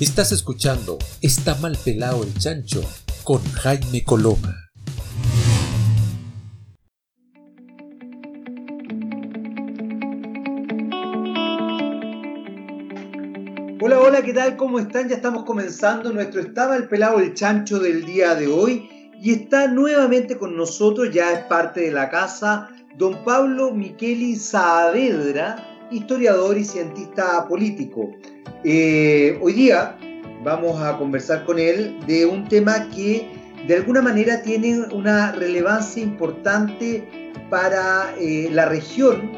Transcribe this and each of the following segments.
Estás escuchando Está mal pelado el chancho con Jaime Coloma. Hola, hola, ¿qué tal? ¿Cómo están? Ya estamos comenzando nuestro Estaba el pelado el chancho del día de hoy y está nuevamente con nosotros, ya es parte de la casa, don Pablo Micheli Saavedra, historiador y cientista político. Eh, hoy día vamos a conversar con él de un tema que de alguna manera tiene una relevancia importante para eh, la región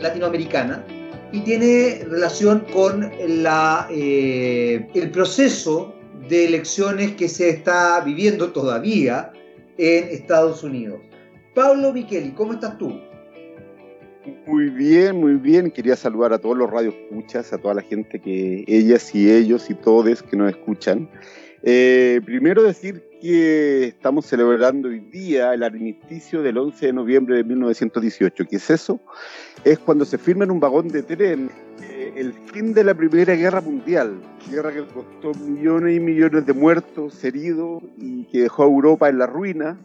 latinoamericana y tiene relación con eh, el proceso de elecciones que se está viviendo todavía en Estados Unidos. Pablo Micheli, ¿cómo estás tú? Muy bien, muy bien. Quería saludar a todos los radioescuchas, a toda la gente que ellas y ellos y todos que nos escuchan. Eh, primero decir que estamos celebrando hoy día el armisticio del 11 de noviembre de 1918. ¿Qué es eso? Es cuando se firma en un vagón de tren eh, el fin de la Primera Guerra Mundial, guerra que costó millones y millones de muertos, heridos y que dejó a Europa en la ruina,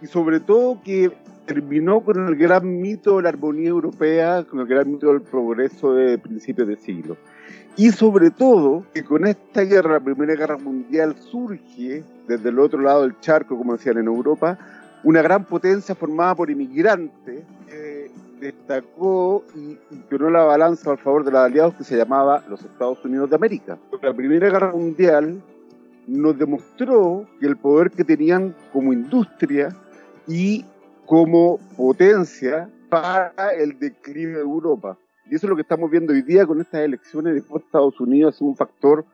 y sobre todo que terminó con el gran mito de la armonía europea, con el gran mito del progreso de principios de siglo. Y sobre todo que con esta guerra, la Primera Guerra Mundial, surge desde el otro lado del charco, como decían en Europa, una gran potencia formada por inmigrantes que destacó y inclinó la balanza al favor de los aliados que se llamaba los Estados Unidos de América. La Primera Guerra Mundial nos demostró que el poder que tenían como industria y como potencia para el declive de Europa. Y eso es lo que estamos viendo hoy día con estas elecciones de Estados Unidos, es un factor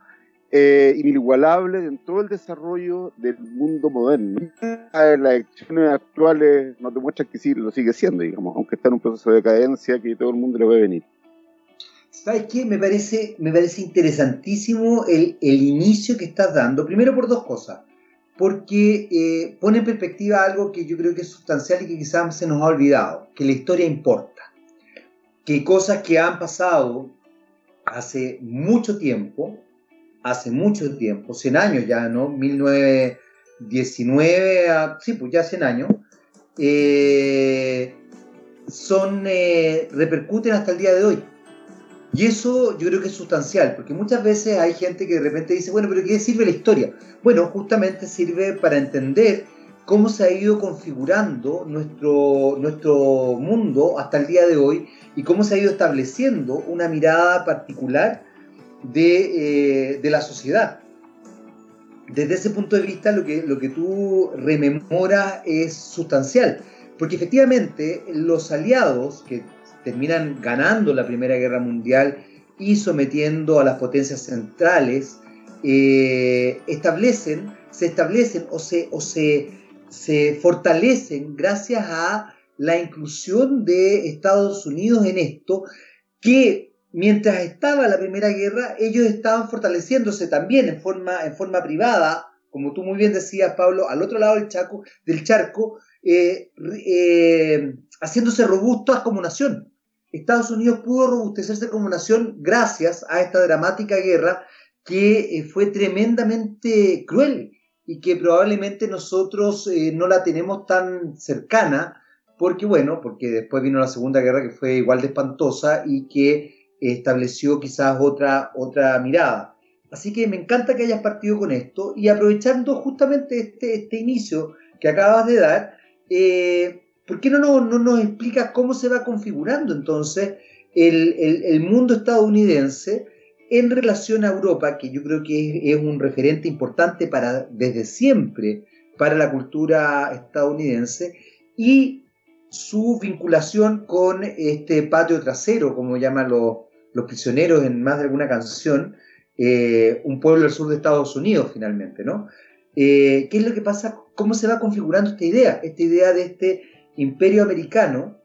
eh, inigualable en todo el desarrollo del mundo moderno. Las elecciones actuales nos demuestran que sí, lo sigue siendo, digamos, aunque está en un proceso de decadencia que todo el mundo le ve venir. ¿Sabes qué? Me parece, me parece interesantísimo el, el inicio que estás dando. Primero por dos cosas. Porque eh, pone en perspectiva algo que yo creo que es sustancial y que quizás se nos ha olvidado, que la historia importa. Que cosas que han pasado hace mucho tiempo, hace mucho tiempo, 100 años ya, ¿no? 1919, a, sí, pues ya 100 años, eh, son, eh, repercuten hasta el día de hoy. Y eso yo creo que es sustancial, porque muchas veces hay gente que de repente dice, bueno, pero ¿qué sirve la historia? Bueno, justamente sirve para entender cómo se ha ido configurando nuestro, nuestro mundo hasta el día de hoy y cómo se ha ido estableciendo una mirada particular de, eh, de la sociedad. Desde ese punto de vista, lo que, lo que tú rememoras es sustancial, porque efectivamente los aliados que terminan ganando la Primera Guerra Mundial y sometiendo a las potencias centrales, eh, establecen, se establecen o se, o se, se fortalecen gracias a la inclusión de Estados Unidos en esto, que mientras estaba la Primera Guerra, ellos estaban fortaleciéndose también en forma, en forma privada, como tú muy bien decías, Pablo, al otro lado del, chaco, del charco, eh, eh, haciéndose robustas como nación. Estados Unidos pudo robustecerse como nación gracias a esta dramática guerra que eh, fue tremendamente cruel y que probablemente nosotros eh, no la tenemos tan cercana, porque bueno, porque después vino la Segunda Guerra que fue igual de espantosa y que estableció quizás otra, otra mirada. Así que me encanta que hayas partido con esto y aprovechando justamente este, este inicio que acabas de dar, eh, ¿Por qué no, nos explica cómo se va configurando entonces el, mundo estadounidense en relación a Europa, que yo creo que es, un referente importante para, desde siempre para la cultura estadounidense, y su vinculación con este patio trasero, como llaman los, prisioneros en más de alguna canción, eh, un pueblo del sur de Estados Unidos finalmente, ¿no? Eh, ¿Qué es lo que pasa? ¿Cómo se va configurando esta idea? Esta idea de este imperio americano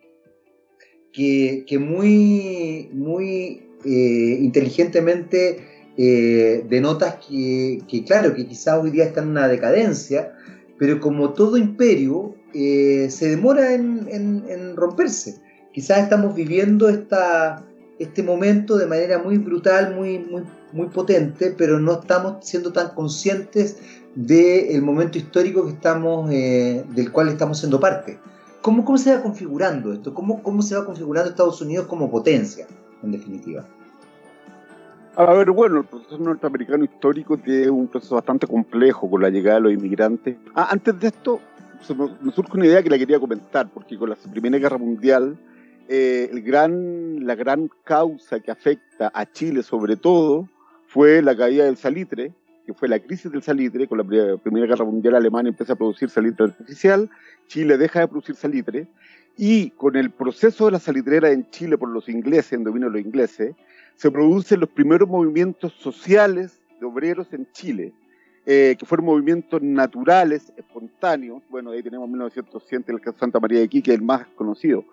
que, muy, muy eh, inteligentemente eh, denota que, claro, que quizás hoy día está en una decadencia, pero como todo imperio eh, se demora en, romperse. Quizás estamos viviendo esta, este momento de manera muy brutal, muy, muy, muy potente, pero no estamos siendo tan conscientes del momento histórico que estamos, del cual estamos siendo parte. ¿Cómo, ¿Cómo se va configurando esto? ¿Cómo, ¿Cómo se va configurando Estados Unidos como potencia, en definitiva? A ver, bueno, el proceso norteamericano histórico tiene un proceso bastante complejo con la llegada de los inmigrantes. Ah, antes de esto, me, surge una idea que la quería comentar, porque con la Primera Guerra Mundial, eh, el gran, la gran causa que afecta a Chile sobre todo fue la caída del salitre, que fue la crisis del salitre. Con la Primera Guerra Mundial Alemania empieza a producir salitre artificial, Chile deja de producir salitre, y con el proceso de la salitrera en Chile por los ingleses, en dominio de los ingleses, se producen los primeros movimientos sociales de obreros en Chile, eh, que fueron movimientos naturales, espontáneos. Bueno, ahí tenemos 1907, el caso Santa María de Quique, el más conocido.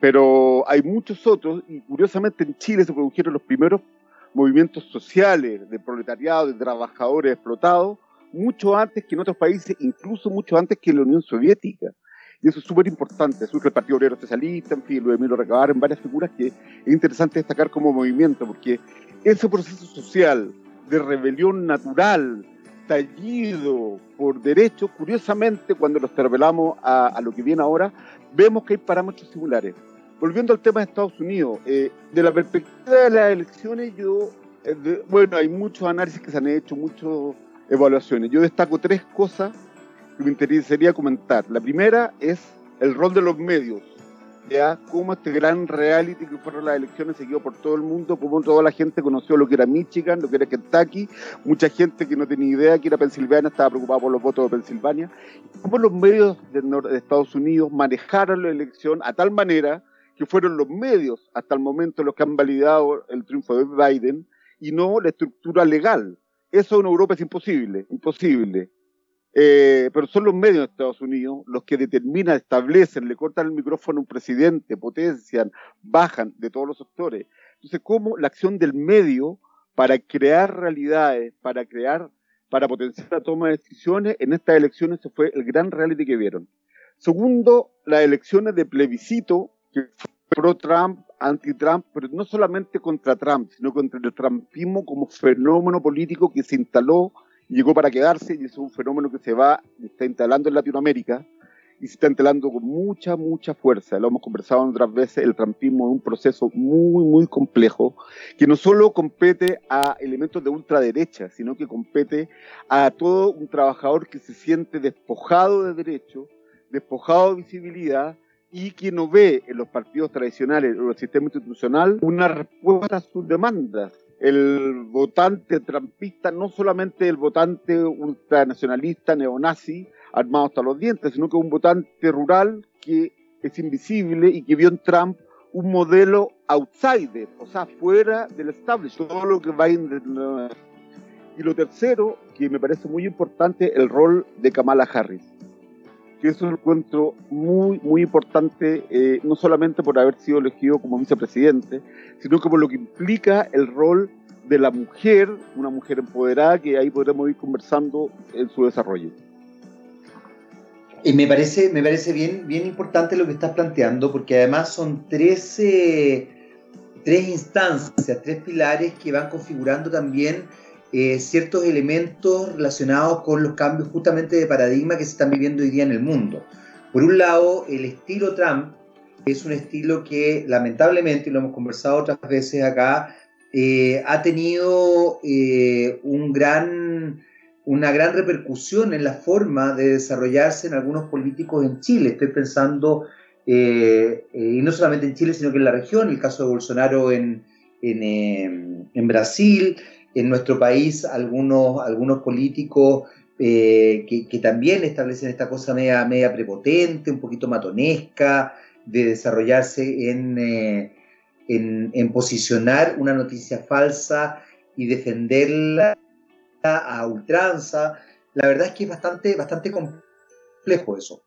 Pero hay muchos otros, y curiosamente en Chile se produjeron los primeros movimientos sociales de proletariado, de trabajadores explotados, mucho antes que en otros países, incluso mucho antes que en la Unión Soviética. Y eso es súper importante. Surge el Partido Obrero Socialista, en fin, lo de Emilio Recabar, en varias figuras que es interesante destacar como movimiento, porque ese proceso social de rebelión natural, tallido por derecho, curiosamente, cuando nos revelamos a, lo que viene ahora, vemos que hay parámetros similares. Volviendo al tema de Estados Unidos, eh, de la perspectiva de las elecciones, yo, eh, bueno, hay muchos análisis que se han hecho, muchas evaluaciones. Yo destaco tres cosas que me interesaría comentar. La primera es el rol de los medios, ya cómo este gran reality que fueron las elecciones seguido por todo el mundo, cómo toda la gente conoció lo que era Michigan, lo que era Kentucky, mucha gente que no tenía idea que era Pensilvania estaba preocupada por los votos de Pensilvania, cómo los medios de, de Estados Unidos manejaron la elección a tal manera que fueron los medios hasta el momento los que han validado el triunfo de Biden y no la estructura legal. Eso en Europa es imposible, imposible. Eh, pero son los medios de Estados Unidos los que determinan, establecen, le cortan el micrófono a un presidente, potencian, bajan de todos los sectores. Entonces, ¿cómo la acción del medio para crear realidades, para crear, para potenciar la toma de decisiones en estas elecciones se fue el gran reality que vieron? Segundo, las elecciones de plebiscito, que pro-Trump, anti-Trump, pero no solamente contra Trump, sino contra el trumpismo como fenómeno político que se instaló llegó para quedarse y es un fenómeno que se va, está instalando en Latinoamérica y se está instalando con mucha, mucha fuerza. Lo hemos conversado otras veces, el trampismo es un proceso muy, muy complejo que no solo compete a elementos de ultraderecha, sino que compete a todo un trabajador que se siente despojado de derechos, despojado de visibilidad y que no ve en los partidos tradicionales o el sistema institucional una respuesta a sus demandas. El votante trampista, no solamente el votante ultranacionalista, neonazi, armado hasta los dientes, sino que un votante rural que es invisible y que vio en Trump un modelo outsider, o sea, fuera del establishment, todo lo que va en... Y lo tercero, que me parece muy importante, el rol de Kamala Harris que es un encuentro muy, muy importante, eh, no solamente por haber sido elegido como vicepresidente, sino que por lo que implica el rol de la mujer, una mujer empoderada, que ahí podremos ir conversando en su desarrollo. Y me parece, me parece bien, bien importante lo que estás planteando, porque además son tres, tres instancias, tres pilares que van configurando también eh, ciertos elementos relacionados con los cambios justamente de paradigma que se están viviendo hoy día en el mundo. Por un lado, el estilo Trump es un estilo que lamentablemente, y lo hemos conversado otras veces acá, eh, ha tenido eh, una gran repercusión en la forma de desarrollarse en algunos políticos en Chile. Estoy pensando, y no solamente en Chile, sino que en la región, el caso de Bolsonaro en, en Brasil, en nuestro país algunos, algunos políticos eh, que, también establecen esta cosa media, media prepotente, un poquito matonesca, de desarrollarse en, eh, en, posicionar una noticia falsa y defenderla a ultranza. La verdad es que es bastante, bastante complejo eso.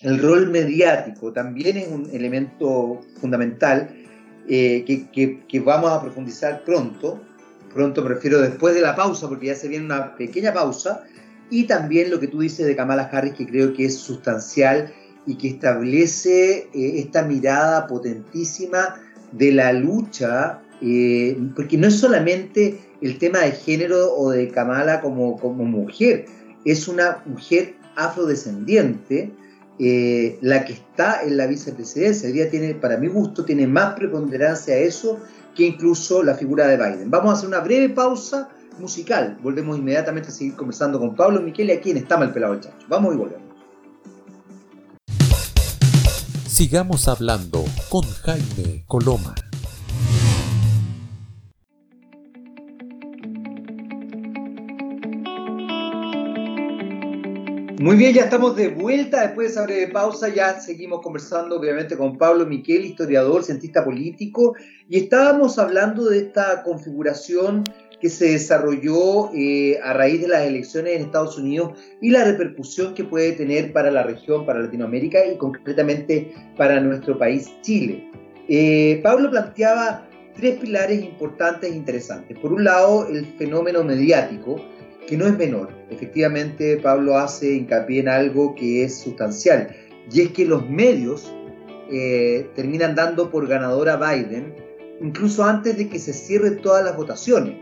El rol mediático también es un elemento fundamental eh, que, que, vamos a profundizar pronto, pronto prefiero después de la pausa, porque ya se viene una pequeña pausa, y también lo que tú dices de Kamala Harris, que creo que es sustancial y que establece eh, esta mirada potentísima de la lucha eh, porque no es solamente el tema de género o de Kamala como, como mujer, es una mujer afrodescendiente eh, la que está en la vicepresidencia. día tiene, para mi gusto, tiene más preponderancia a eso que incluso la figura de Biden. Vamos a hacer una breve pausa musical. Volvemos inmediatamente a seguir conversando con Pablo Miquel, aquí en Está Mal Pelado el Chacho. Vamos y volvemos. Sigamos hablando con Jaime Coloma. Muy bien, ya estamos de vuelta después de esa breve pausa. Ya seguimos conversando, obviamente, con Pablo Miquel, historiador, cientista político, y estábamos hablando de esta configuración que se desarrolló eh, a raíz de las elecciones en Estados Unidos y la repercusión que puede tener para la región, para Latinoamérica y concretamente para nuestro país, Chile. Eh, Pablo planteaba tres pilares importantes e interesantes. Por un lado, el fenómeno mediático, que no es menor. Efectivamente, Pablo hace hincapié en algo que es sustancial, y es que los medios eh, terminan dando por ganador a Biden incluso antes de que se cierren todas las votaciones.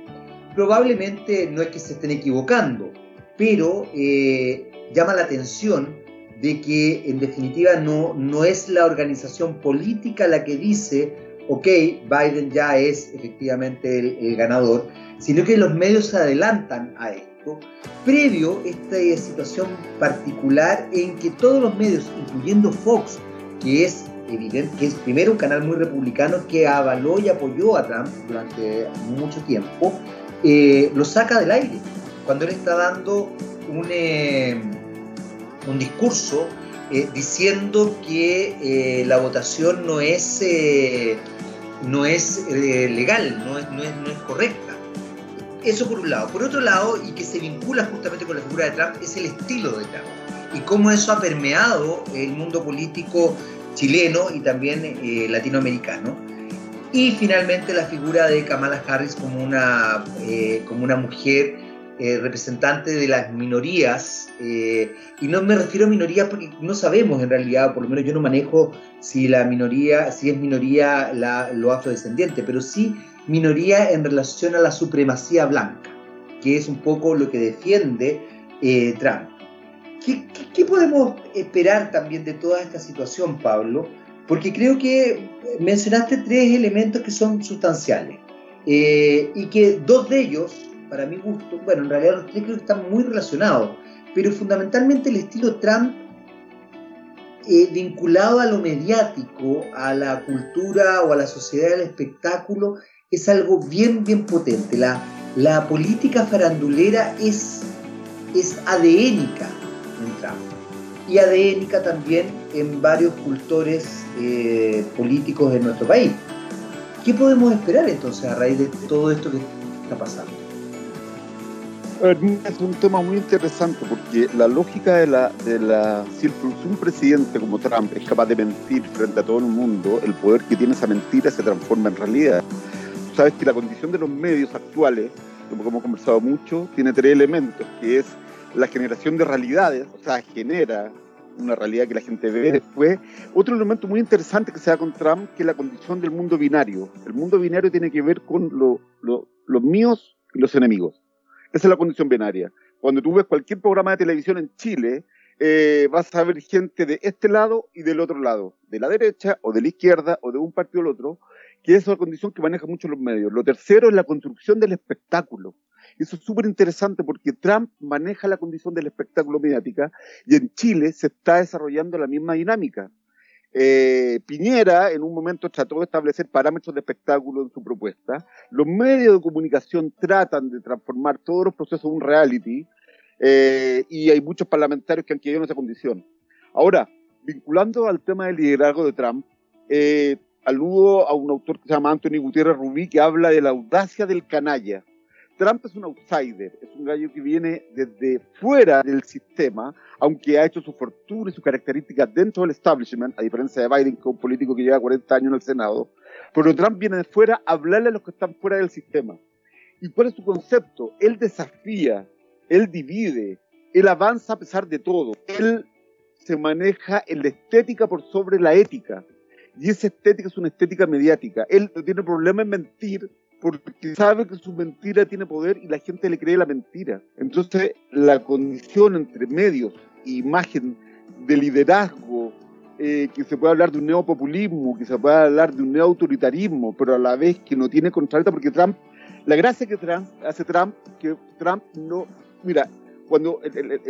Probablemente no es que se estén equivocando, pero eh, llama la atención de que en definitiva no, no es la organización política la que dice, ok, Biden ya es efectivamente el, ganador, sino que los medios se adelantan a esto previo esta situación particular en que todos los medios, incluyendo Fox, que es evidente, que es primero un canal muy republicano que avaló y apoyó a Trump durante mucho tiempo, eh, lo saca del aire. Cuando él está dando un, eh, discurso eh, diciendo que la votación no es, no es legal, no es, no es, no es correcta eso por un lado. Por otro lado, y que se vincula justamente con la figura de Trump, es el estilo de Trump. Y cómo eso ha permeado el mundo político chileno y también eh, latinoamericano. Y finalmente la figura de Kamala Harris como una, eh, como una mujer eh, representante de las minorías. y no me refiero a minorías porque no sabemos en realidad, por lo menos yo no manejo si la minoría, si es minoría la, lo afrodescendiente, pero sí minoría en relación a la supremacía blanca, que es un poco lo que defiende eh, Trump. ¿Qué, podemos esperar también de toda esta situación, Pablo? Porque creo que mencionaste tres elementos que son sustanciales eh, y que dos de ellos, para mi gusto, bueno, en realidad los tres creo que están muy relacionados, pero fundamentalmente el estilo Trump eh, vinculado a lo mediático, a la cultura o a la sociedad del espectáculo, es algo bien, bien potente. La, la política farandulera es, es adénica en Trump y adénica también en varios cultores eh, políticos de nuestro país. ¿Qué podemos esperar entonces a raíz de todo esto que está pasando? Es un tema muy interesante porque la lógica de la, de la si un presidente como Trump es capaz de mentir frente a todo el mundo, el poder que tiene esa mentira se transforma en realidad sabes que la condición de los medios actuales, como hemos conversado mucho, tiene tres elementos, que es la generación de realidades, o sea, genera una realidad que la gente ve después. Otro elemento muy interesante que se da con Trump, que es la condición del mundo binario. El mundo binario tiene que ver con los míos y los enemigos. Esa es la condición binaria. Cuando tú ves cualquier programa de televisión en Chile, eh, vas a ver gente de este lado y del otro lado, de la derecha o de la izquierda o de un partido del otro, que es una condición que maneja mucho los medios. Lo tercero es la construcción del espectáculo. Eso es súper interesante porque Trump maneja la condición del espectáculo mediática y en Chile se está desarrollando la misma dinámica. Eh, Piñera en un momento trató de establecer parámetros de espectáculo en su propuesta. Los medios de comunicación tratan de transformar todos los procesos en un reality eh, y hay muchos parlamentarios que han quedado en esa condición. Ahora, vinculando al tema del liderazgo de Trump, eh, aludo a un autor que se llama Anthony Gutiérrez Rubí que habla de la audacia del canalla. Trump es un outsider, es un gallo que viene desde fuera del sistema, aunque ha hecho su fortuna y sus características dentro del establishment, a diferencia de Biden, que es un político que lleva 40 años en el Senado. Pero Trump viene de fuera a hablarle a los que están fuera del sistema. ¿Y cuál es su concepto? Él desafía, él divide, él avanza a pesar de todo. Él se maneja en la estética por sobre la ética Y esa estética es una estética mediática. Él no tiene problema en mentir porque sabe que su mentira tiene poder y la gente le cree la mentira. Entonces, la condición entre medios e imagen de liderazgo, eh, que se puede hablar de un neopopulismo, que se puede hablar de un neoautoritarismo, pero a la vez que no tiene contrarieta, porque Trump, la gracia que hace Trump, que Trump no, mira, cuando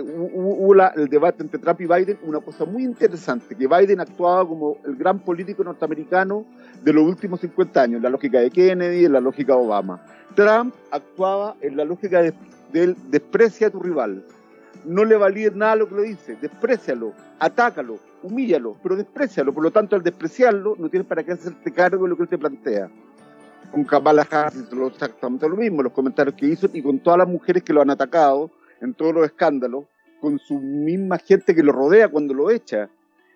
hubo el debate entre Trump y Biden, una cosa muy interesante, que Biden actuaba como el gran político norteamericano de los últimos 50 años, en la lógica de Kennedy, en la lógica de Obama. Trump actuaba en la lógica de, del desprecia a tu rival. No le valía nada lo que le dice, desprecialo, atácalo, humíllalo, pero desprecialo. Por lo tanto, al despreciarlo, no tienes para qué hacerte cargo de lo que él te plantea. Con Kamala Harris exactamente lo mismo, los comentarios que hizo y con todas las mujeres que lo han atacado, en todos los escándalos, con su misma gente que lo rodea cuando lo echa,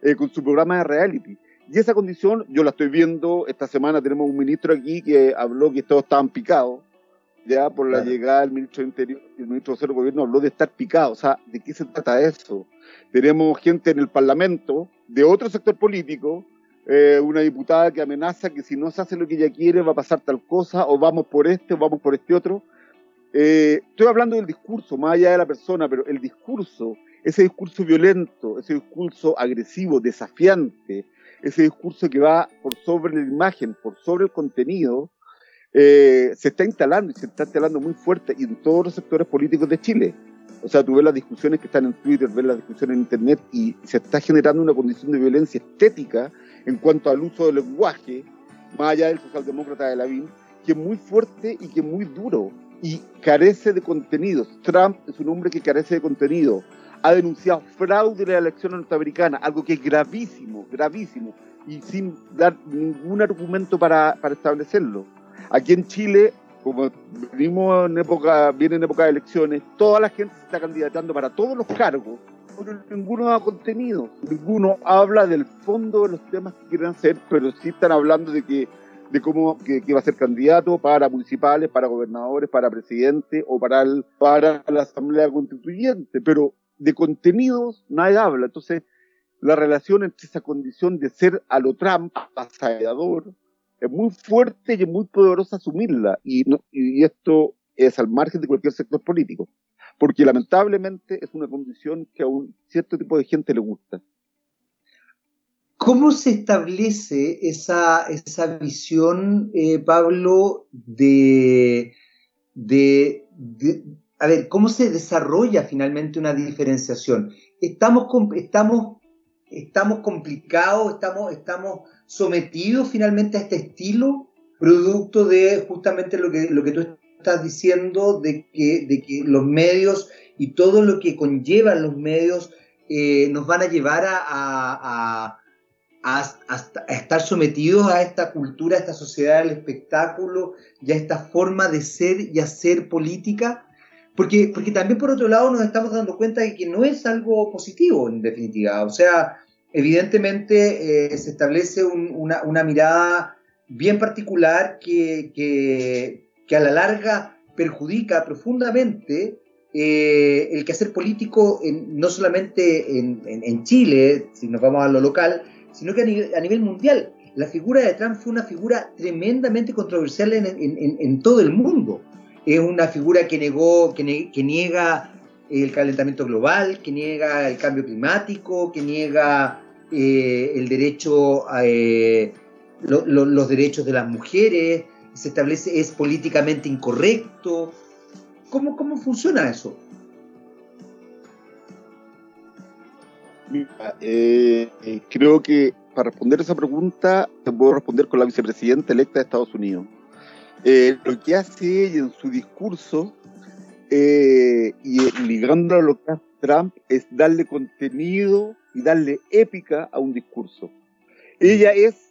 eh, con su programa de reality. Y esa condición yo la estoy viendo, esta semana tenemos un ministro aquí que habló que todos estaban picados, ya por la llegada del ministro de Interior y el ministro de Gobierno habló de estar picados. O sea, ¿de qué se trata eso? Tenemos gente en el Parlamento de otro sector político, eh, una diputada que amenaza que si no se hace lo que ella quiere va a pasar tal cosa, o vamos por este, o vamos por este otro. Eh, estoy hablando del discurso, más allá de la persona, pero el discurso, ese discurso violento, ese discurso agresivo, desafiante, ese discurso que va por sobre la imagen, por sobre el contenido, eh, se está instalando y se está instalando muy fuerte en todos los sectores políticos de Chile. O sea, tú ves las discusiones que están en Twitter, ves las discusiones en Internet y se está generando una condición de violencia estética en cuanto al uso del lenguaje, más allá del socialdemócrata de Lavín, que es muy fuerte y que es muy duro y carece de contenidos. Trump es un hombre que carece de contenido. Ha denunciado fraude en la elección norteamericana, algo que es gravísimo, gravísimo, y sin dar ningún argumento para, para establecerlo. Aquí en Chile, como venimos en época, viene en época de elecciones, toda la gente se está candidatando para todos los cargos, pero ninguno da contenido, ninguno habla del fondo de los temas que quieren hacer, pero sí están hablando de que de cómo que, va a ser candidato para municipales, para gobernadores, para presidente o para, para la Asamblea Constituyente, pero de contenidos nadie habla. Entonces, la relación entre esa condición de ser a lo Trump, avasallador, es muy fuerte y es muy poderosa asumirla. Y, y esto es al margen de cualquier sector político, porque lamentablemente es una condición que a un cierto tipo de gente le gusta. ¿Cómo se establece esa, esa visión, eh, Pablo, de, de, a ver, cómo se desarrolla finalmente una diferenciación? Estamos, estamos, estamos complicados, estamos, estamos sometidos finalmente a este estilo, producto de justamente lo que, lo que tú estás diciendo, de que, de que los medios y todo lo que conllevan los medios eh, nos van a llevar a a, estar sometidos a esta cultura, a esta sociedad del espectáculo y a esta forma de ser y hacer política, porque, porque también por otro lado nos estamos dando cuenta de que no es algo positivo en definitiva, o sea, evidentemente eh, se establece una, una, mirada bien particular que, que, que, a la larga perjudica profundamente eh, el quehacer político no solamente en, Chile, si nos vamos a lo local, sino que a nivel, mundial. La figura de Trump fue una figura tremendamente controversial en, todo el mundo. Es una figura que, negó, que, niega el calentamiento global, que niega el cambio climático, que niega eh, el derecho a, eh, los derechos de las mujeres, se establece es políticamente incorrecto. ¿Cómo, cómo funciona eso? Eh, eh, creo que para responder esa pregunta te puedo responder con la vicepresidenta electa de Estados Unidos. Eh, lo que hace ella en su discurso y ligando a lo que hace Trump es darle contenido y darle épica a un discurso. Ella es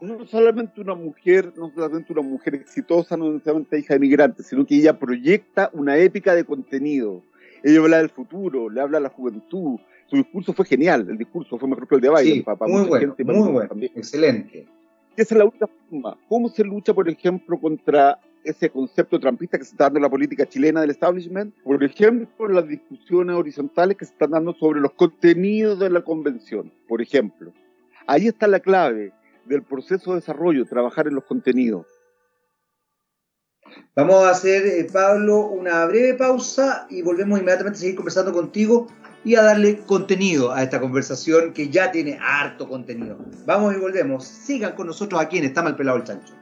no solamente una mujer, no solamente una mujer exitosa, no solamente hija de migrantes, sino que ella proyecta una épica de contenido. Ella habla del futuro, le habla a la juventud, su discurso fue genial, el discurso fue mejor que el de Biden. Sí, muy bueno, muy bueno, excelente. Esa es la única forma. ¿Cómo se lucha, por ejemplo, contra ese concepto trampista que se está dando en la política chilena del establishment? Por ejemplo, las discusiones horizontales que se están dando sobre los contenidos de la convención, por ejemplo. Ahí está la clave. Del proceso de desarrollo, trabajar en los contenidos. Vamos a hacer, eh, Pablo, una breve pausa y volvemos inmediatamente a seguir conversando contigo y a darle contenido a esta conversación que ya tiene harto contenido. Vamos y volvemos. Sigan con nosotros aquí en Está Mal Pelado el Chancho.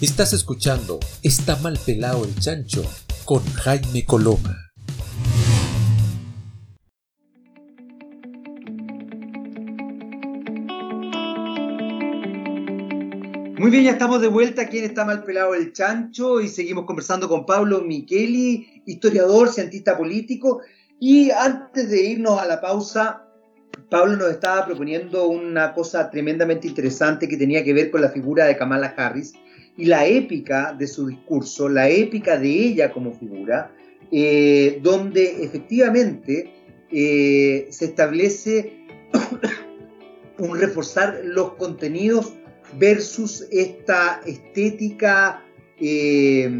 Estás escuchando Está Mal Pelado el Chancho con Jaime Coloma. Muy bien, ya estamos de vuelta aquí en Está Mal Pelado el Chancho y seguimos conversando con Pablo Micheli, historiador, cientista político. Y antes de irnos a la pausa, Pablo nos estaba proponiendo una cosa tremendamente interesante que tenía que ver con la figura de Kamala Harris y la épica de su discurso, la épica de ella como figura, eh, donde efectivamente eh, se establece un reforzar los contenidos versus esta estética eh,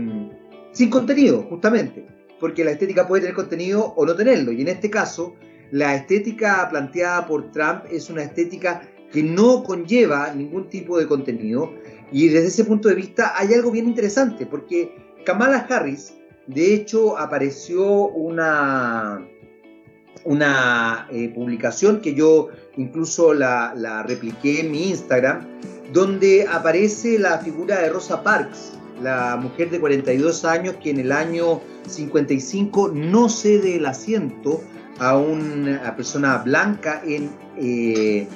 sin contenido, justamente, porque la estética puede tener contenido o no tenerlo, y en este caso, la estética planteada por Trump es una estética que no conlleva ningún tipo de contenido, y desde ese punto de vista hay algo bien interesante, porque Kamala Harris, de hecho, apareció una, una eh, publicación que yo incluso la, la repliqué en mi Instagram, donde aparece la figura de Rosa Parks, la mujer de 42 años que en el año 55 no cede el asiento a una persona blanca en, eh,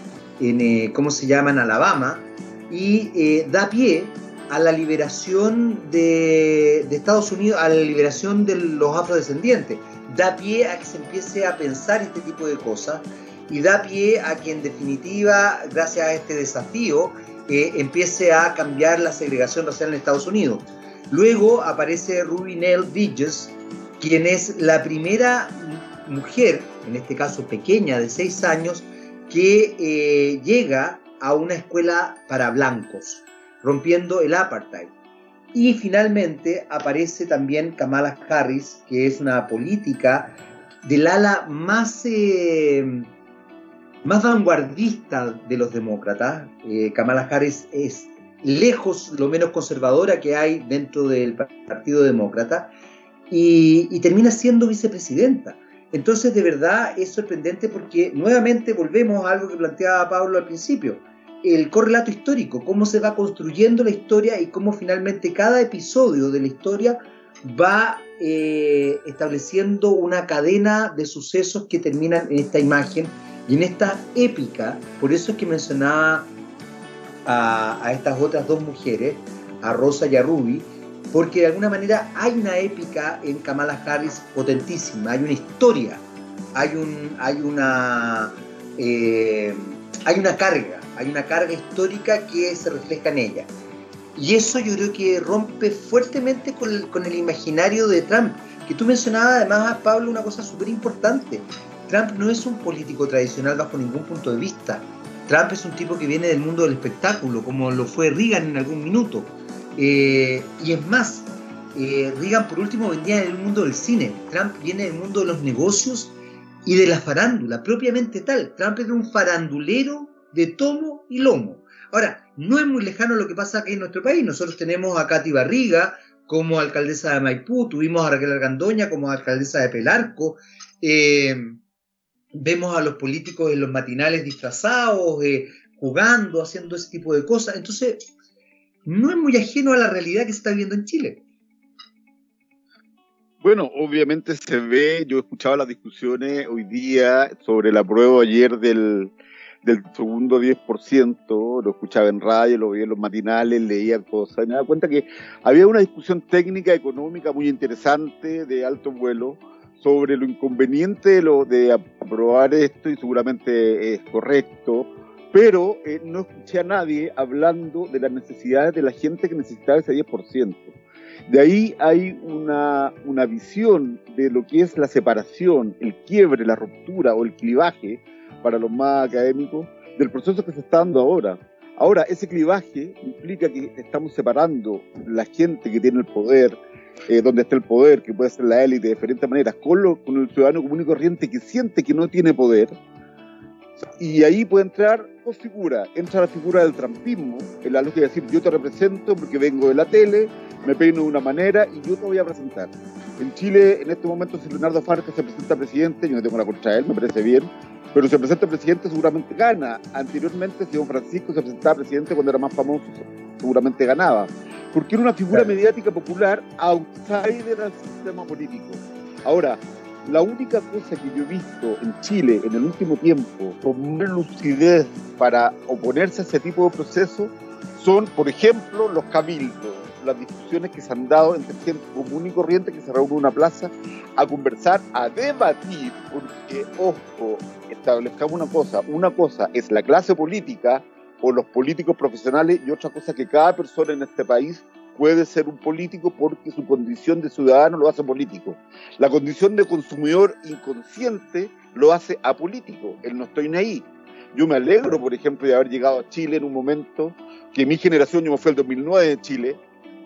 eh, ¿cómo se llama?, en Alabama, y eh, da pie a la liberación de, Estados Unidos, a la liberación de los afrodescendientes, da pie a que se empiece a pensar este tipo de cosas y da pie a que en definitiva, gracias a este desafío, empiece a cambiar la segregación racial en Estados Unidos. Luego aparece Ruby Nell Bridges, quien es la primera mujer, en este caso pequeña, de 6 años, que eh, llega a una escuela para blancos, rompiendo el apartheid. Y finalmente aparece también Kamala Harris, que es una política del ala más eh, más vanguardista de los demócratas. Eh, Kamala Harris es lejos lo menos conservadora que hay dentro del Partido Demócrata y, termina siendo vicepresidenta. Entonces, de verdad es sorprendente porque nuevamente volvemos a algo que planteaba Pablo al principio, el correlato histórico, cómo se va construyendo la historia y cómo finalmente cada episodio de la historia va eh, estableciendo una cadena de sucesos que terminan en esta imagen y en esta épica, por eso es que mencionaba a, estas otras dos mujeres, a Rosa y a Ruby, porque de alguna manera hay una épica en Kamala Harris potentísima, hay una historia, hay, un, hay, una, eh, hay una carga, hay una carga histórica que se refleja en ella. Y eso yo creo que rompe fuertemente con el, con el imaginario de Trump, que tú mencionabas además, Pablo, una cosa súper importante. Trump no es un político tradicional bajo ningún punto de vista. Trump es un tipo que viene del mundo del espectáculo, como lo fue Reagan en algún minuto. Eh, y es más, eh, Reagan por último vendía en el mundo del cine. Trump viene del mundo de los negocios y de la farándula, propiamente tal. Trump es un farandulero de tomo y lomo. Ahora, no es muy lejano lo que pasa aquí en nuestro país. Nosotros tenemos a Katy Barriga como alcaldesa de Maipú, tuvimos a Raquel Argandoña como alcaldesa de Pelarco. Eh, vemos a los políticos en los matinales disfrazados, eh, jugando, haciendo ese tipo de cosas. Entonces, no es muy ajeno a la realidad que se está viendo en Chile. Bueno, obviamente se ve, yo escuchaba las discusiones hoy día sobre la prueba ayer del, del segundo 10%, lo escuchaba en radio, lo veía en los matinales, leía cosas, y me daba cuenta que había una discusión técnica, económica muy interesante, de alto vuelo, sobre lo inconveniente de, lo, de aprobar esto y seguramente es correcto, pero eh, no escuché a nadie hablando de las necesidades de la gente que necesitaba ese 10%. De ahí hay una, una visión de lo que es la separación, el quiebre, la ruptura o el clivaje, para los más académicos, del proceso que se está dando ahora. Ahora, ese clivaje implica que estamos separando la gente que tiene el poder, eh, donde está el poder, que puede ser la élite de diferentes maneras, con, con el ciudadano común y corriente que siente que no tiene poder, Y ahí puede entrar dos figuras. Entra la figura del trampismo, en la lógica de decir yo te represento porque vengo de la tele, me peino de una manera y yo te voy a presentar. En Chile, en este momento, si Leonardo Farca se presenta presidente, yo no tengo la contra él, me parece bien, pero se presenta presidente seguramente gana. Anteriormente, si don Francisco se presentaba presidente cuando era más famoso, seguramente ganaba. Porque era una figura mediática popular outsider del sistema político. Ahora, la única cosa que yo he visto en Chile en el último tiempo con más lucidez para oponerse a ese tipo de procesos son, por ejemplo, los cabildos, las discusiones que se han dado entre gente común y corriente que se reúne en una plaza a conversar, a debatir, porque, ojo, establezcamos una cosa, una cosa es la clase política o los políticos profesionales y otra cosa que cada persona en este país puede ser un político porque su condición de ciudadano lo hace político. La condición de consumidor inconsciente lo hace apolítico. Él no estoy ni ahí. Yo me alegro, por ejemplo, de haber llegado a Chile en un momento que mi generación, yo me fui el 2009 de Chile,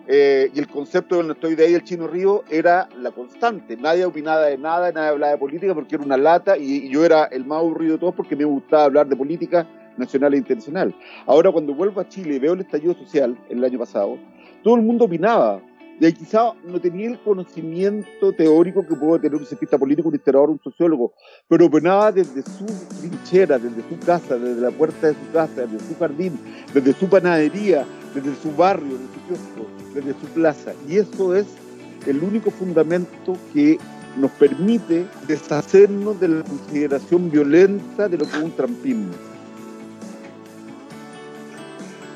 eh, y el concepto del no estoy de ahí, el chino río, era la constante. Nadie opinaba de nada, nadie hablaba de política porque era una lata y, y yo era el más aburrido de todos porque me gustaba hablar de política nacional e internacional. Ahora, cuando vuelvo a Chile y veo el estallido social el año pasado, todo el mundo opinaba. Y quizá no tenía el conocimiento teórico que puede tener un cientista político, un historiador, un sociólogo, pero opinaba desde su trinchera, desde su casa, desde la puerta de su casa, desde su jardín, desde su panadería, desde su barrio, desde su kiosco, desde su plaza. Y eso es el único fundamento que nos permite deshacernos de la consideración violenta de lo que es un trampismo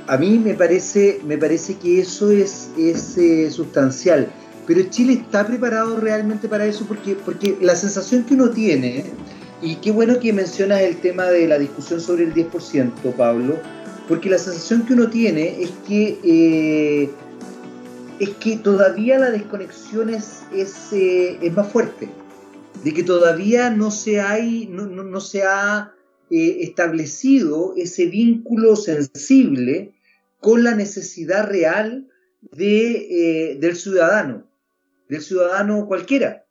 a mí me parece, me parece que eso es, es eh, sustancial. Pero Chile está preparado realmente para eso porque, porque la sensación que uno tiene, y qué bueno que mencionas el tema de la discusión sobre el 10%, Pablo, porque la sensación que uno tiene es que, eh, es que todavía la desconexión es, es, eh, es, más fuerte, de que todavía no se, hay, no, no, no se ha establecido ese vínculo sensible con la necesidad real de, eh, del ciudadano, del ciudadano cualquiera.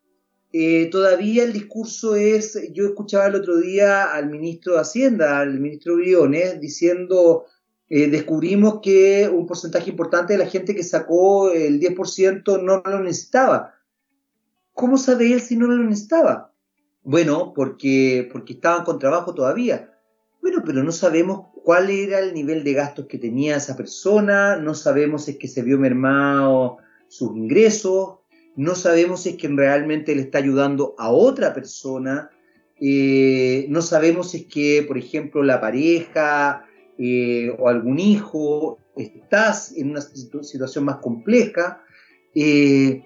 Eh, todavía el discurso es, yo escuchaba el otro día al ministro de Hacienda, al ministro Briones, diciendo, eh, descubrimos que un porcentaje importante de la gente que sacó el 10% no lo necesitaba. ¿Cómo sabe él si no lo necesitaba? Bueno, porque, porque estaban con trabajo todavía. Bueno, pero no sabemos cuál era el nivel de gastos que tenía esa persona, no sabemos si que se vio mermado sus ingresos, no sabemos si es que realmente le está ayudando a otra persona, eh, no sabemos si es que, por ejemplo, la pareja eh, o algún hijo estás en una situación más compleja. Eh,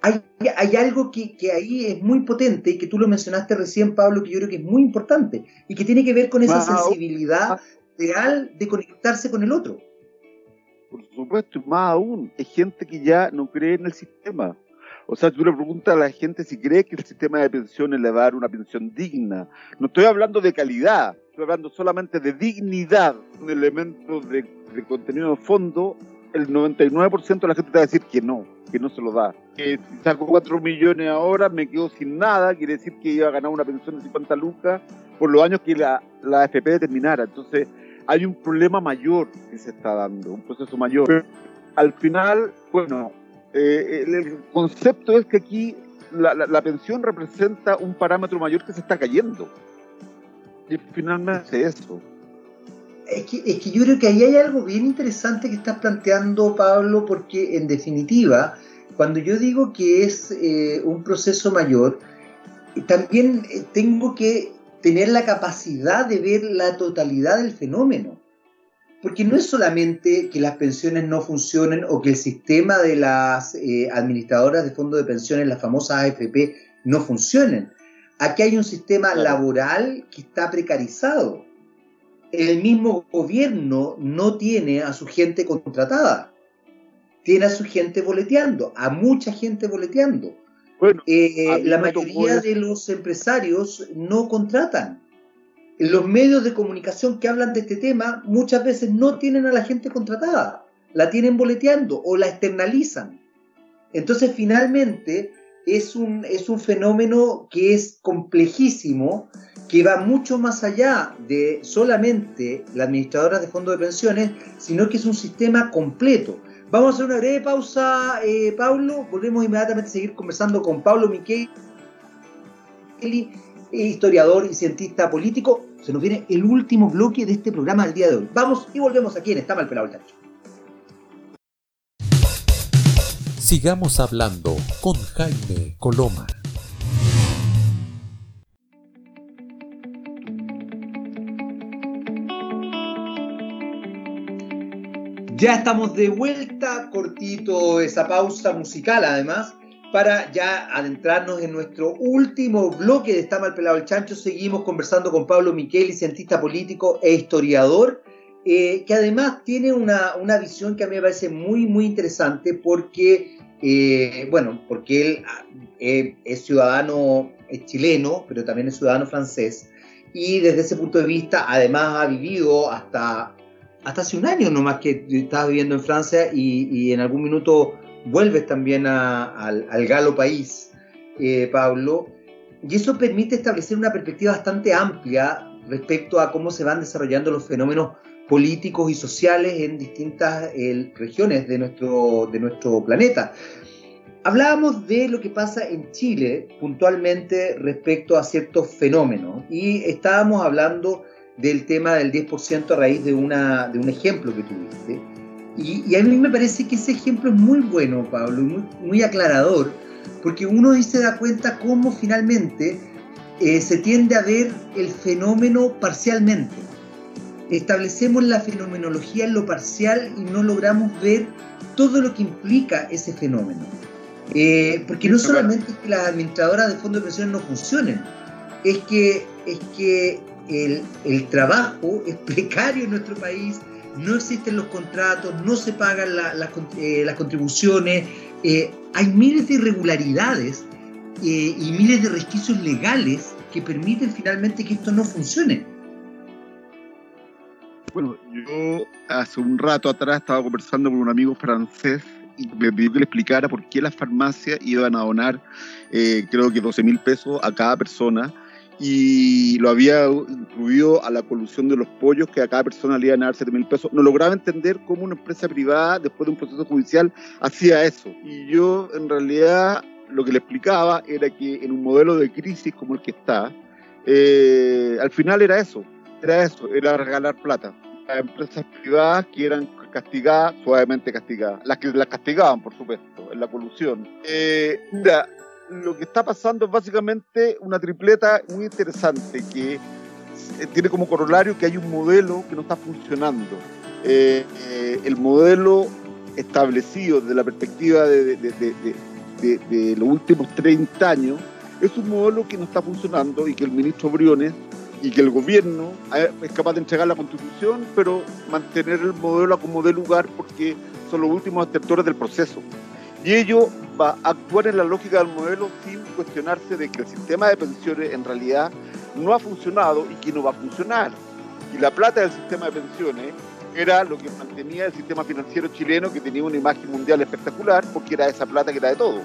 hay, algo que, ahí es muy potente y que tú lo mencionaste recién, Pablo, que yo creo que es muy importante y que tiene que ver con esa sensibilidad real de conectarse con el otro. Por supuesto, más aún, es gente que ya no cree en el sistema. O sea, tú le preguntas a la gente si cree que el sistema de pensiones le va a dar una pensión digna. No estoy hablando de calidad, estoy hablando solamente de dignidad, un elemento de, de contenido de fondo el 99% de la gente te va a decir que no, que no se lo da. Que si saco 4 millones ahora me quedo sin nada, quiere decir que iba a ganar una pensión de 50 lucas por los años que la, la FP terminara. Entonces hay un problema mayor que se está dando, un proceso mayor. al final, bueno, eh, el, concepto es que aquí la, la, pensión representa un parámetro mayor que se está cayendo. Y finalmente eso es que, es que yo creo que ahí hay algo bien interesante que estás planteando, Pablo, porque en definitiva, cuando yo digo que es eh, un proceso mayor, también eh, tengo que tener la capacidad de ver la totalidad del fenómeno. Porque no es solamente que las pensiones no funcionen o que el sistema de las eh, administradoras de fondos de pensiones, las famosas AFP, no funcionen. Aquí hay un sistema laboral que está precarizado el mismo gobierno no tiene a su gente contratada, tiene a su gente boleteando, a mucha gente boleteando. Bueno, eh, la mayoría de los empresarios no contratan. Los medios de comunicación que hablan de este tema muchas veces no tienen a la gente contratada, la tienen boleteando o la externalizan. Entonces, finalmente, es un, es un fenómeno que es complejísimo que va mucho más allá de solamente las administradoras de fondos de pensiones, sino que es un sistema completo. Vamos a hacer una breve pausa, eh, Pablo. Volvemos inmediatamente a seguir conversando con Pablo Micheli, historiador y cientista político. Se nos viene el último bloque de este programa del día de hoy. Vamos y volvemos aquí en Está Mal Pelado el Chancho. Sigamos hablando con Jaime Coloma. Ya estamos de vuelta, cortito esa pausa musical además, para ya adentrarnos en nuestro último bloque de Está mal pelado el chancho. Seguimos conversando con Pablo Micheli, cientista político e historiador, eh, que además tiene una, visión que a mí me parece muy, muy interesante porque, eh, bueno, porque él eh, es ciudadano chileno, pero también es ciudadano francés. Y desde ese punto de vista, además ha vivido hasta hasta hace un año nomás que estabas viviendo en Francia y, en algún minuto vuelves también al, galo país, eh, Pablo. Y eso permite establecer una perspectiva bastante amplia respecto a cómo se van desarrollando los fenómenos políticos y sociales en distintas regiones de nuestro, de nuestro planeta. Hablábamos de lo que pasa en Chile puntualmente respecto a ciertos fenómenos y estábamos hablando del tema del 10% a raíz de, una, de un ejemplo que tuviste. Y, a mí me parece que ese ejemplo es muy bueno, Pablo, muy, muy aclarador, porque uno ahí se da cuenta cómo finalmente eh, se tiende a ver el fenómeno parcialmente. Establecemos la fenomenología en lo parcial y no logramos ver todo lo que implica ese fenómeno. Eh, porque no solamente es que las administradoras de fondos de pensiones no funcionen, es que, es que el, trabajo es precario en nuestro país, no existen los contratos, no se pagan eh, las contribuciones, eh, hay miles de irregularidades eh, y miles de resquicios legales que permiten finalmente que esto no funcione. Bueno, yo hace un rato atrás estaba conversando con un amigo francés y me pidió que le explicara por qué las farmacias iban a donar, creo que 12 mil pesos a cada persona y lo había incluido a la colusión de los pollos, que a cada persona le iban a dar 7 mil pesos. No lograba entender cómo una empresa privada, después de un proceso judicial, hacía eso. Y yo, en realidad, lo que le explicaba era que en un modelo de crisis como el que está, eh, al final era eso, era eso, era regalar plata a empresas privadas que eran castigadas, suavemente castigadas, las que las castigaban, por supuesto, en la colusión. Eh, lo que está pasando es básicamente una tripleta muy interesante que eh, tiene como corolario que hay un modelo que no está funcionando. Eh, eh, el modelo establecido desde la perspectiva de, los últimos 30 años es un modelo que no está funcionando y que el ministro Briones y que el gobierno es capaz de entregar la constitución, pero mantener el modelo como de lugar porque son los últimos actores del proceso. Y ello va a actuar en la lógica del modelo sin cuestionarse de que el sistema de pensiones en realidad no ha funcionado y que no va a funcionar. Y la plata del sistema de pensiones era lo que mantenía el sistema financiero chileno que tenía una imagen mundial espectacular porque era esa plata que era de todo.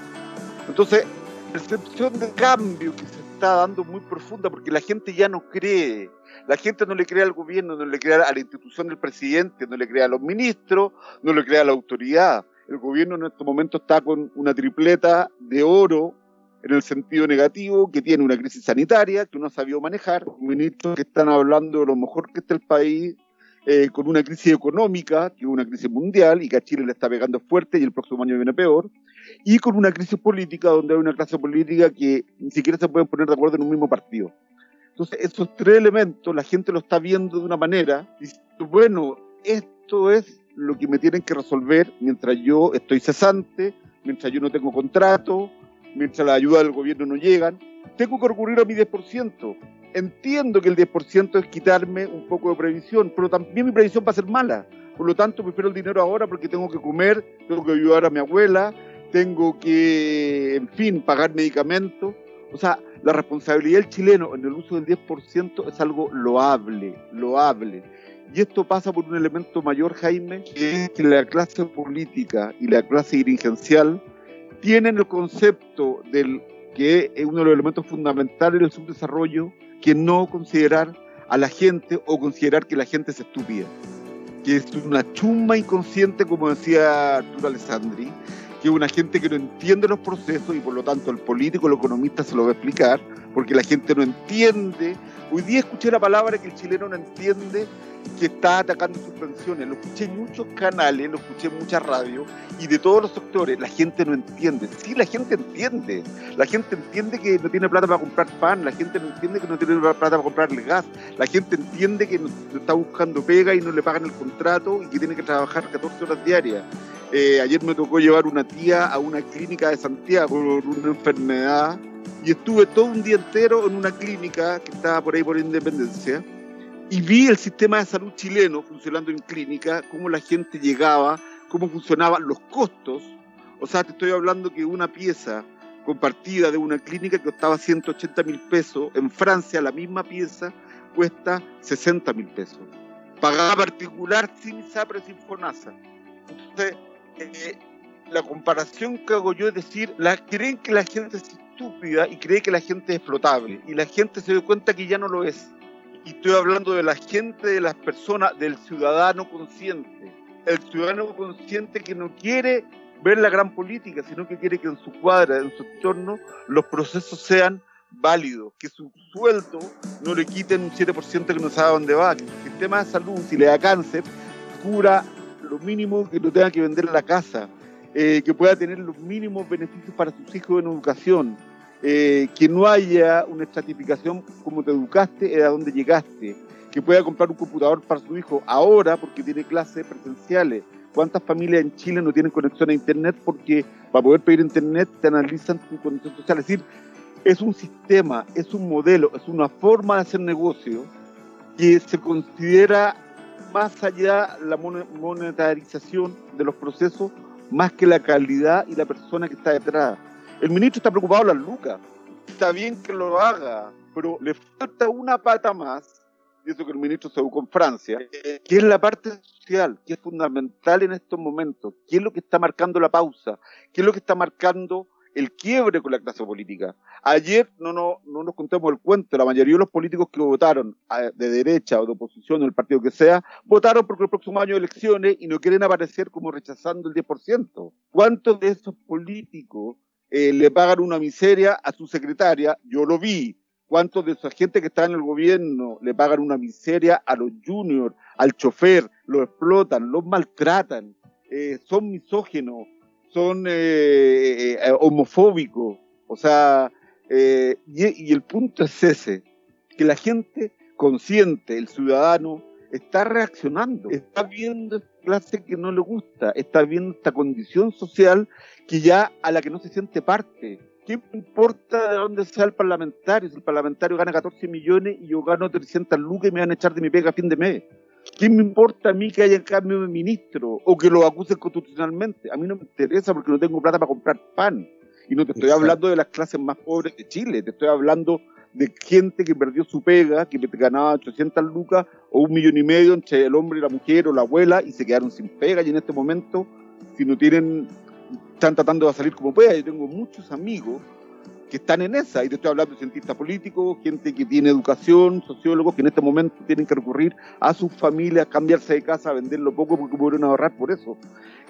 Entonces, percepción de cambio que se está dando muy profunda porque la gente ya no cree. La gente no le cree al gobierno, no le cree a la institución del presidente, no le cree a los ministros, no le cree a la autoridad el gobierno en este momento está con una tripleta de oro en el sentido negativo, que tiene una crisis sanitaria que no ha sabido manejar, ministros que están hablando de lo mejor que está el país, eh, con una crisis económica, que es una crisis mundial y que a Chile le está pegando fuerte y el próximo año viene peor, y con una crisis política donde hay una clase política que ni siquiera se pueden poner de acuerdo en un mismo partido. Entonces, esos tres elementos la gente lo está viendo de una manera, y bueno, esto es lo que me tienen que resolver mientras yo estoy cesante, mientras yo no tengo contrato, mientras la ayuda del gobierno no llegan. Tengo que recurrir a mi 10%. Entiendo que el 10% es quitarme un poco de previsión, pero también mi previsión va a ser mala. Por lo tanto, prefiero el dinero ahora porque tengo que comer, tengo que ayudar a mi abuela, tengo que, en fin, pagar medicamentos. O sea, la responsabilidad del chileno en el uso del 10% es algo loable, loable. Y esto pasa por un elemento mayor, Jaime, que es que la clase política y la clase dirigencial tienen el concepto del que es uno de los elementos fundamentales del subdesarrollo, que no considerar a la gente o considerar que la gente es estúpida, que es una chumba inconsciente, como decía Arturo Alessandri, que una gente que no entiende los procesos y por lo tanto el político, el economista se lo va a explicar, porque la gente no entiende. Hoy día escuché la palabra que el chileno no entiende que está atacando sus pensiones. Lo escuché en muchos canales, lo escuché en muchas radios y de todos los sectores. La gente no entiende. Sí, la gente entiende. La gente entiende que no tiene plata para comprar pan. La gente no entiende que no tiene plata para comprar el gas. La gente entiende que está buscando pega y no le pagan el contrato y que tiene que trabajar 14 horas diarias. Eh, ayer me tocó llevar una tía a una clínica de Santiago por una enfermedad y estuve todo un día entero en una clínica que estaba por ahí por Independencia y vi el sistema de salud chileno funcionando en clínica, cómo la gente llegaba, cómo funcionaban los costos. O sea, te estoy hablando que una pieza compartida de una clínica que costaba 180 mil pesos, en Francia la misma pieza cuesta 60 mil pesos. Pagada particular sin SAPRE, sin FONASA. Entonces, eh, la comparación que hago yo es decir, la, creen que la gente es estúpida y cree que la gente es explotable. Y la gente se dio cuenta que ya no lo es y estoy hablando de la gente, de las personas, del ciudadano consciente. El ciudadano consciente que no quiere ver la gran política, sino que quiere que en su cuadra, en su entorno, los procesos sean válidos, que su sueldo no le quiten un 7% que no sabe dónde va, que el sistema de salud, si le da cáncer, cura lo mínimo que no tenga que vender la casa, eh, que pueda tener los mínimos beneficios para sus hijos en educación, eh, que no haya una estratificación como te educaste y a dónde llegaste, que pueda comprar un computador para su hijo ahora porque tiene clases presenciales. ¿Cuántas familias en Chile no tienen conexión a Internet porque para poder pedir Internet te analizan tu condición social? Es decir, es un sistema, es un modelo, es una forma de hacer negocio que se considera más allá la monetarización de los procesos más que la calidad y la persona que está detrás. El ministro está preocupado las lucas. Está bien que lo haga, pero le falta una pata más, y eso que el ministro se buscó en Francia, que es la parte social, que es fundamental en estos momentos. ¿Qué es lo que está marcando la pausa? ¿Qué es lo que está marcando el quiebre con la clase política? Ayer no, no, no nos contemos el cuento, la mayoría de los políticos que votaron de derecha o de oposición o el partido que sea, votaron porque el próximo año de elecciones y no quieren aparecer como rechazando el 10%. ¿Cuántos de esos políticos eh, le pagan una miseria a su secretaria, yo lo vi. ¿Cuántos de esa gente que está en el gobierno le pagan una miseria a los juniors, al chofer, lo explotan, los maltratan, eh, son misógenos, son eh, homofóbicos? O sea, y, y el punto es ese, que la gente consciente, el ciudadano, está reaccionando, está viendo clase que no le gusta, está viendo esta condición social que ya a la que no se siente parte. ¿Qué importa de dónde sea el parlamentario? Si el parlamentario gana 14 millones y yo gano 300 lucas y me van a echar de mi pega a fin de mes. ¿Qué me importa a mí que haya cambio de ministro o que lo acusen constitucionalmente? A mí no me interesa porque no tengo plata para comprar pan. Y no te estoy hablando de las clases más pobres de Chile, te estoy hablando de gente que perdió su pega, que ganaba 800 lucas o un millón y medio entre el hombre y la mujer o la abuela y se quedaron sin pega y en este momento, si no tienen, están tratando de salir como pueda. Yo tengo muchos amigos que están en esa, y te estoy hablando de cientistas políticos, gente que tiene educación, sociólogos que en este momento tienen que recurrir a sus familias, cambiarse de casa, venderlo poco porque pudieron ahorrar por eso.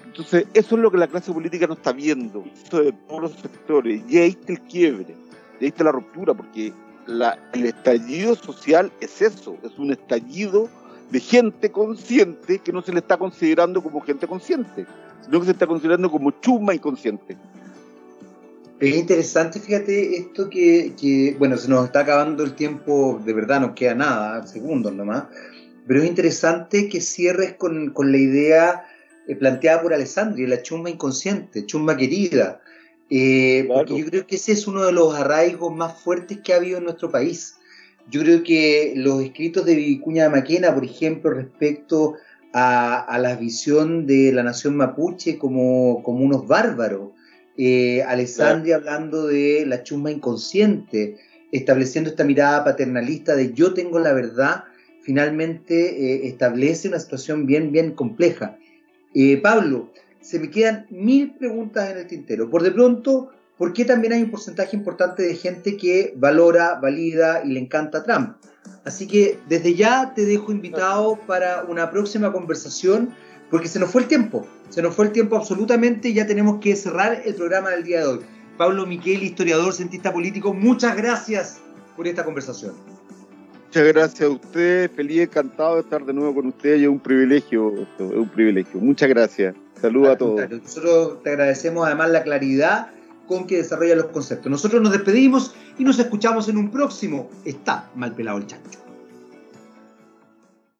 Entonces, eso es lo que la clase política no está viendo, esto de todos los sectores, y ahí está el quiebre, y ahí está la ruptura, porque el estallido social es eso, es un estallido de gente consciente que no se le está considerando como gente consciente, sino que se está considerando como chuma inconsciente. Es interesante, fíjate, esto que, bueno, se nos está acabando el tiempo, de verdad, no queda nada, segundos nomás, pero es interesante que cierres con, la idea eh, planteada por Alessandri, la chumba inconsciente, chumba querida, eh, porque yo creo que ese es uno de los arraigos más fuertes que ha habido en nuestro país. Yo creo que los escritos de Vicuña de Maquena, por ejemplo, respecto a, la visión de la nación mapuche como, como unos bárbaros, eh, Alessandri hablando de la chumba inconsciente, estableciendo esta mirada paternalista de yo tengo la verdad, finalmente eh, establece una situación bien, bien compleja. Eh, Pablo, se me quedan mil preguntas en el tintero. Por de pronto, porque también hay un porcentaje importante de gente que valora, valida y le encanta Trump. Así que desde ya te dejo invitado para una próxima conversación, porque se nos fue el tiempo, se nos fue el tiempo absolutamente y ya tenemos que cerrar el programa del día de hoy. Pablo Miquel, historiador, cientista político, muchas gracias por esta conversación. Muchas gracias a usted, feliz, encantado de estar de nuevo con usted, es un privilegio, es un privilegio. Muchas gracias, saludos a todos. Nosotros te agradecemos además la claridad con que desarrolla los conceptos. Nosotros nos despedimos y nos escuchamos en un próximo Está mal pelado el chancho.